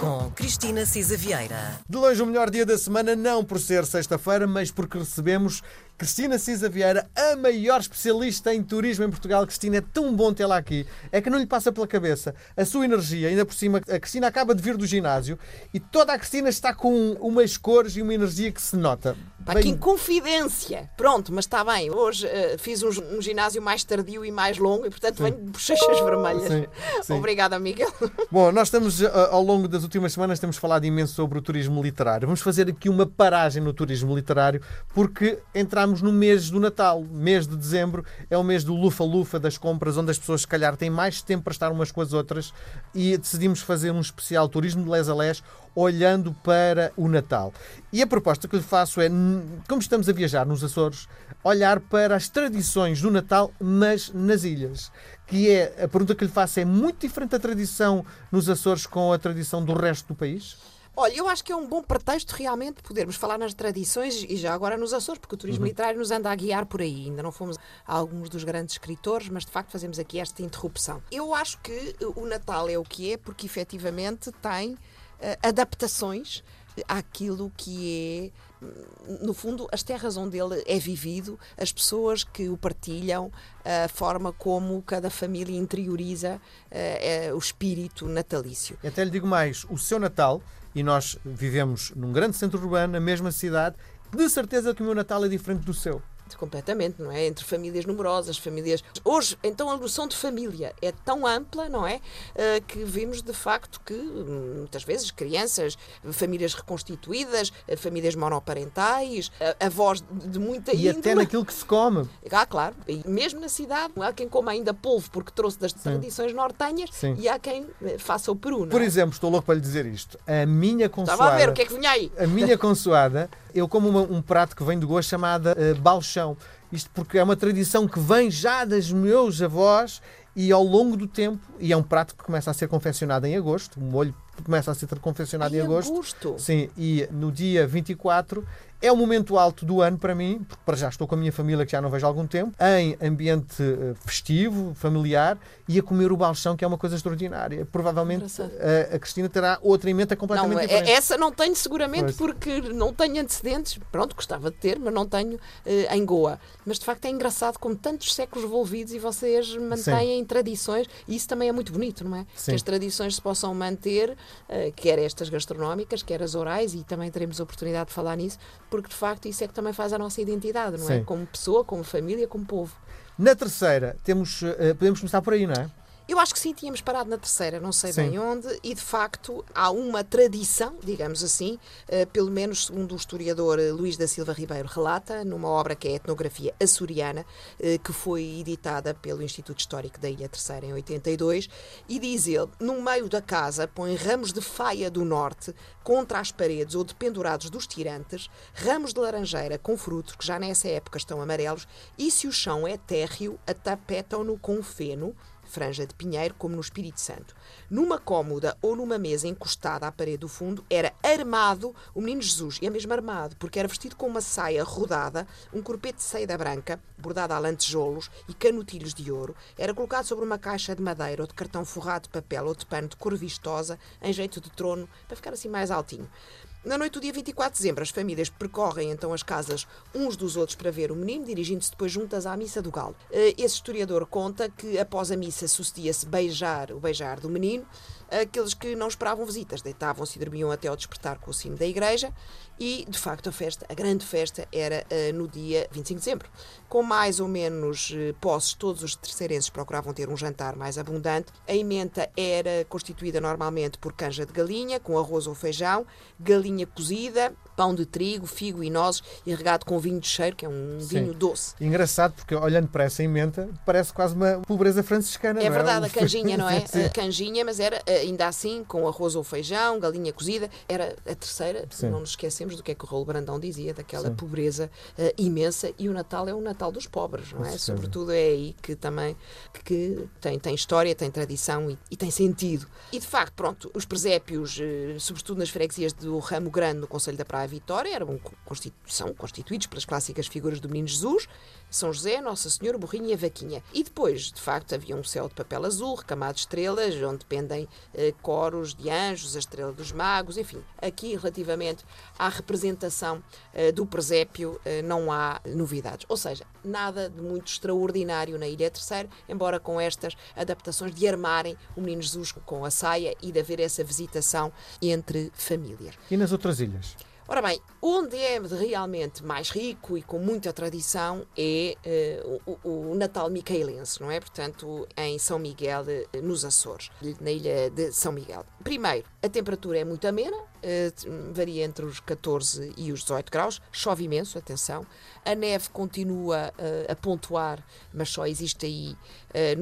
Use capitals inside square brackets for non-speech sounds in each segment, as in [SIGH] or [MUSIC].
com Cristina Cisa Vieira. De longe o melhor dia da semana, não por ser sexta-feira, mas porque recebemos Cristina Cisa Vieira, a maior especialista em turismo em Portugal. Cristina, é tão bom tê-la aqui. É que não lhe passa pela cabeça a sua energia. Ainda por cima, a Cristina acaba de vir do ginásio e toda a Cristina está com umas cores e uma energia que se nota. Pá, que inconfidência! Pronto, mas está bem. Hoje uh, fiz um, um, ginásio mais tardio e mais longo e, portanto, venho de bochechas vermelhas. Sim, sim. Obrigada, Miguel. Bom, nós estamos, uh, ao longo das últimas semanas, temos falado imenso sobre o turismo literário. Vamos fazer aqui uma paragem no turismo literário porque entramos no mês do Natal. Mês de dezembro é o mês do lufa-lufa das compras, onde as pessoas, se calhar, têm mais tempo para estar umas com as outras e decidimos fazer um especial turismo de les a les olhando para o Natal. E a proposta que lhe faço é, como estamos a viajar nos Açores, olhar para as tradições do Natal, mas nas ilhas. Que é, a pergunta que lhe faço é muito diferente a tradição nos Açores com a tradição do resto do país? Olha, eu acho que é um bom pretexto realmente podermos falar nas tradições e já agora nos Açores, porque o turismo uhum. literário nos anda a guiar por aí. Ainda não fomos a alguns dos grandes escritores, mas de facto fazemos aqui esta interrupção. Eu acho que o Natal é o que é, porque efetivamente tem uh, adaptações àquilo que é, no fundo, as terras onde ele é vivido, as pessoas que o partilham, a forma como cada família interioriza uh, uh, o espírito natalício. Até lhe digo mais: o seu Natal, e nós vivemos num grande centro urbano, na mesma cidade, de certeza que o meu Natal é diferente do seu completamente, não é? Entre famílias numerosas, famílias. Hoje, então, a noção de família é tão ampla, não é? Uh, que vimos de facto que hum, muitas vezes crianças, famílias reconstituídas, eh, famílias monoparentais, avós de muita E até naquilo que se come. Ah, claro. E mesmo na cidade, há quem coma ainda polvo porque trouxe das Sim. tradições nortenhas Sim. e há quem eh, faça o peru. Por é? exemplo, estou louco para lhe dizer isto. A minha consoada. Estava a ver o que é que vinha aí. A minha [LAUGHS] consoada, eu como uma, um prato que vem de gosto chamada uh, balchão. Isto porque é uma tradição que vem já dos meus avós e ao longo do tempo, e é um prato que começa a ser confeccionado em agosto, um molho começa a ser confeccionado em, em agosto. agosto. Sim, e no dia 24 é o momento alto do ano para mim, porque para já estou com a minha família que já não vejo há algum tempo, em ambiente eh, festivo, familiar, e a comer o balchão, que é uma coisa extraordinária. Provavelmente a, a, Cristina terá outra emenda completamente não, é, diferente. Essa não tenho seguramente pois. porque não tenho antecedentes. Pronto, gostava de ter, mas não tenho uh, em Goa. Mas de facto é engraçado como tantos séculos envolvidos e vocês mantêm Sim. tradições, e isso também é muito bonito, não é? Sim. Que as tradições se possam manter, quer estas gastronómicas, quer as orais, e também teremos a oportunidade de falar nisso, porque de facto isso é que também faz a nossa identidade, não é? Sim. Como pessoa, como família, como povo. Na terceira, temos, uh, podemos começar por aí, não é? Eu acho que sim, tínhamos parado na terceira, não sei sim. bem onde, e de facto há uma tradição, digamos assim, uh, pelo menos segundo o historiador eh, Luís da Silva Ribeiro relata, numa obra que é a Etnografia Açoriana, uh, que foi editada pelo Instituto Histórico da Ilha Terceira em 82, e diz ele: no meio da casa põe ramos de faia do norte contra as paredes ou dependurados dos tirantes, ramos de laranjeira com frutos que já nessa época estão amarelos, e se o chão é térreo, atapetam-no com feno franja de pinheiro, como no Espírito Santo. Numa cômoda ou numa mesa encostada à parede do fundo, era armado o menino Jesus, e é mesmo armado, porque era vestido com uma saia rodada, um corpete de seda branca, bordado a lantejoulos e canutilhos de ouro, era colocado sobre uma caixa de madeira ou de cartão forrado de papel ou de pano de cor vistosa, em jeito de trono, para ficar assim mais altinho. Na noite do dia 24 de dezembro, as famílias percorrem então as casas uns dos outros para ver o menino, dirigindo-se depois juntas à missa do galo. Eh, esse historiador conta que após a missa sucedia-se beijar o beijar do menino aqueles que não esperavam visitas, deitavam-se e dormiam até ao despertar com o sino da igreja e, de facto, a festa, a grande festa, era uh, no dia 25 de dezembro. Com mais ou menos uh, posses, todos os terceirenses procuravam ter um jantar mais abundante. A emenda era constituída normalmente por canja de galinha, com arroz ou feijão, galinha cozida, pão de trigo, figo e nozes e regado com vinho de cheiro, que é um Sim. vinho doce. Engraçado, porque olhando para essa emenda, parece quase uma pobreza franciscana. É verdade, é? a canjinha, não é? [LAUGHS] A canjinha, mas era ainda assim com arroz ou feijão, galinha cozida. Era a terceira, Sim. não nos esquecemos do que é que o Raul Brandão dizia, daquela Sim. pobreza uh, imensa. E o Natal é o Natal dos pobres, não é? Sobretudo é aí que também que tem, tem história, tem tradição e, e tem sentido. E de facto, pronto, os presépios, uh, sobretudo nas freguesias do Ramo Grande, no Conselho da Praia Vitória, eram são constituídos pelas clássicas figuras do Menino Jesus, São José, Nossa Senhora, o Burrinho e a Vaquinha. E depois, de facto, havia um céu de papel azul, recamado de estrelas, onde pendem coros de anjos, a estrela dos magos, enfim. Aqui, relativamente à representação eh, do presépio, eh, não há novidades. Ou seja, nada de muito extraordinário na Ilha Terceira, embora com estas adaptações de armarem o Menino Jesus com a saia e de haver essa visitação entre famílias. E nas outras ilhas? Ora bem, onde é realmente mais rico e com muita tradição é uh, o, o, Natal micaelense, não é? Portanto, em São Miguel, uh, nos Açores, na ilha de São Miguel. Primeiro, a temperatura é muito amena, uh, varia entre os 14 e os 18 graus, chove imenso, atenção. A neve continua a pontuar, mas só existe aí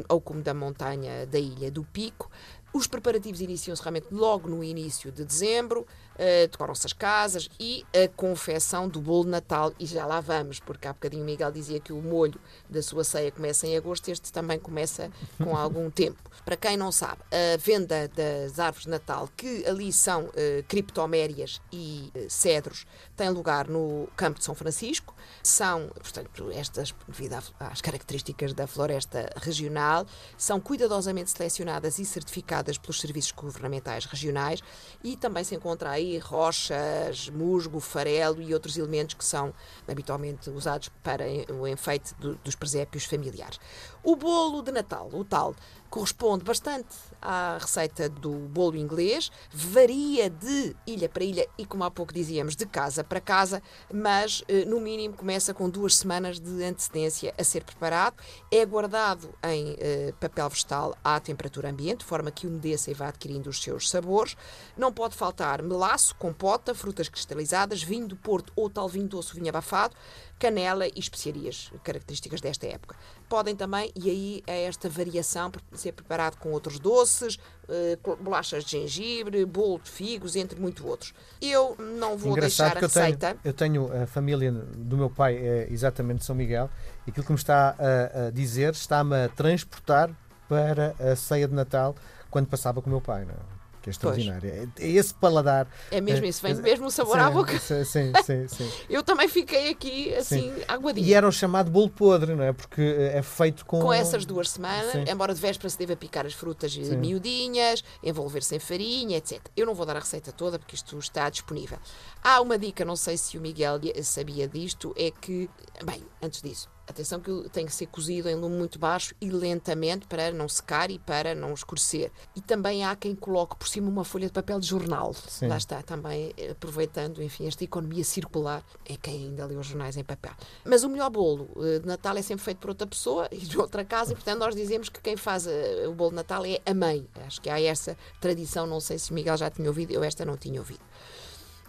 ao cume da montanha da ilha do Pico. Os preparativos iniciam-se realmente logo no início de dezembro, uh, decoram-se as casas e a confecção do bolo de Natal. E já lá vamos, porque há bocadinho o Miguel dizia que o molho da sua ceia começa em agosto, este também começa com [LAUGHS] algum tempo. Para quem não sabe, a venda das árvores de Natal, que ali são uh, criptomérias e uh, cedros, tem lugar no Campo de São Francisco. São, portanto, estas, devido às características da floresta regional, são cuidadosamente selecionadas e certificadas pelos serviços governamentais regionais e também se encontra aí rochas, musgo, farelo e outros elementos que são habitualmente usados para o enfeite do, dos presépios familiares. O bolo de Natal, o tal, corresponde bastante à receita do bolo inglês, varia de ilha para ilha e, como há pouco dizíamos, de casa para casa, mas eh, no mínimo começa com duas semanas de antecedência a ser preparado. É guardado em eh, papel vegetal à temperatura ambiente, de forma que umedeça e vá adquirindo os seus sabores. Não pode faltar melaço, compota, frutas cristalizadas, vinho do Porto ou tal vinho doce, vinho abafado, canela e especiarias, características desta época. Podem também, e aí é esta variação, ser preparado com outros doces, uh, bolachas de gengibre, bolo de figos, entre muitos outros. Eu não vou Engraçado deixar a receita. Eu tenho, eu tenho, a família do meu pai, é exatamente de São Miguel, e aquilo que me está a, a dizer está-me a transportar para a ceia de Natal quando passava com o meu pai. Não é? É extraordinário. É, é, esse paladar. É mesmo isso, vem é, mesmo o sabor sim, à boca. Sim, [LAUGHS] sim, sim. Eu também fiquei aqui assim, sim. aguadinho. E era o chamado bolo podre, não é? Porque é feito com. Com essas duas semanas, sim. embora de véspera se deva picar as frutas sim. miudinhas, envolver-se em farinha, etc. Eu não vou dar a receita toda porque isto está disponível. Há uma dica, não sei se o Miguel sabia disto, é que, bem, antes disso, Atenção que tem que ser cozido em lume muito baixo e lentamente para não secar e para não escurecer. E também há quem coloque por cima uma folha de papel de jornal. Sim. Lá está, também aproveitando, enfim, esta economia circular. É quem ainda lê os jornais em papel. Mas o melhor bolo eh, de Natal é sempre feito por outra pessoa [LAUGHS] e de outra casa, e portanto nós dizemos que quem faz eh, o bolo de Natal é a mãe. Acho que há essa tradição, não sei se o Miguel já tinha ouvido, eu esta não tinha ouvido.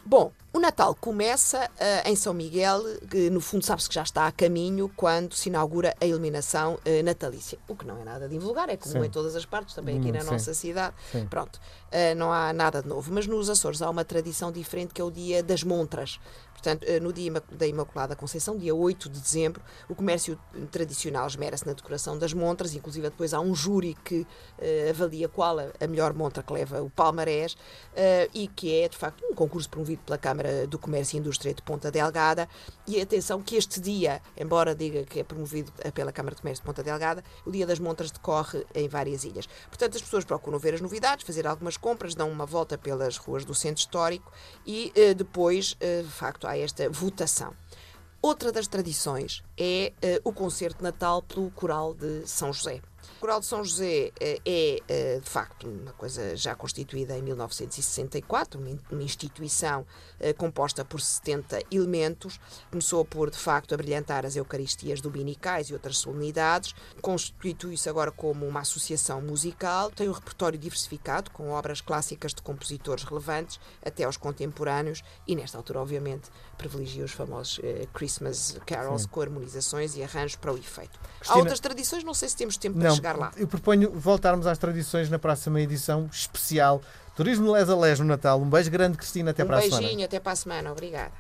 Bom, o Natal começa uh, em São Miguel, que no fundo sabe-se que já está a caminho quando se inaugura a iluminação uh, natalícia. O que não é nada de invulgar, é comum sim. em todas as partes, também aqui na sim. nossa cidade. Sim. Pronto, uh, não há nada de novo. Mas nos Açores há uma tradição diferente que é o dia das montras. Portanto, eh, no dia da Imaculada Conceição, dia 8 de dezembro, o comércio tradicional esmera-se na decoração das montras, inclusive depois há um júri que uh, avalia qual a, melhor montra que leva o palmarés uh, e que é, de facto, um concurso promovido pela Câmara do Comércio e Indústria de Ponta Delgada. E atenção que este dia, embora diga que é promovido pela Câmara de Comércio de Ponta Delgada, o dia das montras decorre em várias ilhas. Portanto, as pessoas procuram ver as novidades, fazer algumas compras, dão uma volta pelas ruas do centro histórico e uh, depois, de facto, há esta votação. Outra das tradições é uh, o concerto de Natal pelo Coral de São José. O Coral de São José eh, é, eh, de facto, uma coisa já constituída em 1964, uma instituição eh, composta por 70 elementos. Começou por, de facto, a brilhantar as Eucaristias dominicais e outras solenidades. Constitui-se agora como uma associação musical. Tem um repertório diversificado, com obras clássicas de compositores relevantes até aos contemporâneos e, nesta altura, obviamente, privilegia os famosos Christmas carols Sim. com harmonizações e arranjos para o efeito. Cristina... Há outras tradições, não sei se temos tempo para não, chegar lá. Eu proponho voltarmos às tradições na próxima edição especial. Turismo Les a Les no Natal. Um beijo grande, Cristina. Até um para a semana. Um beijinho, até para a semana. Obrigada.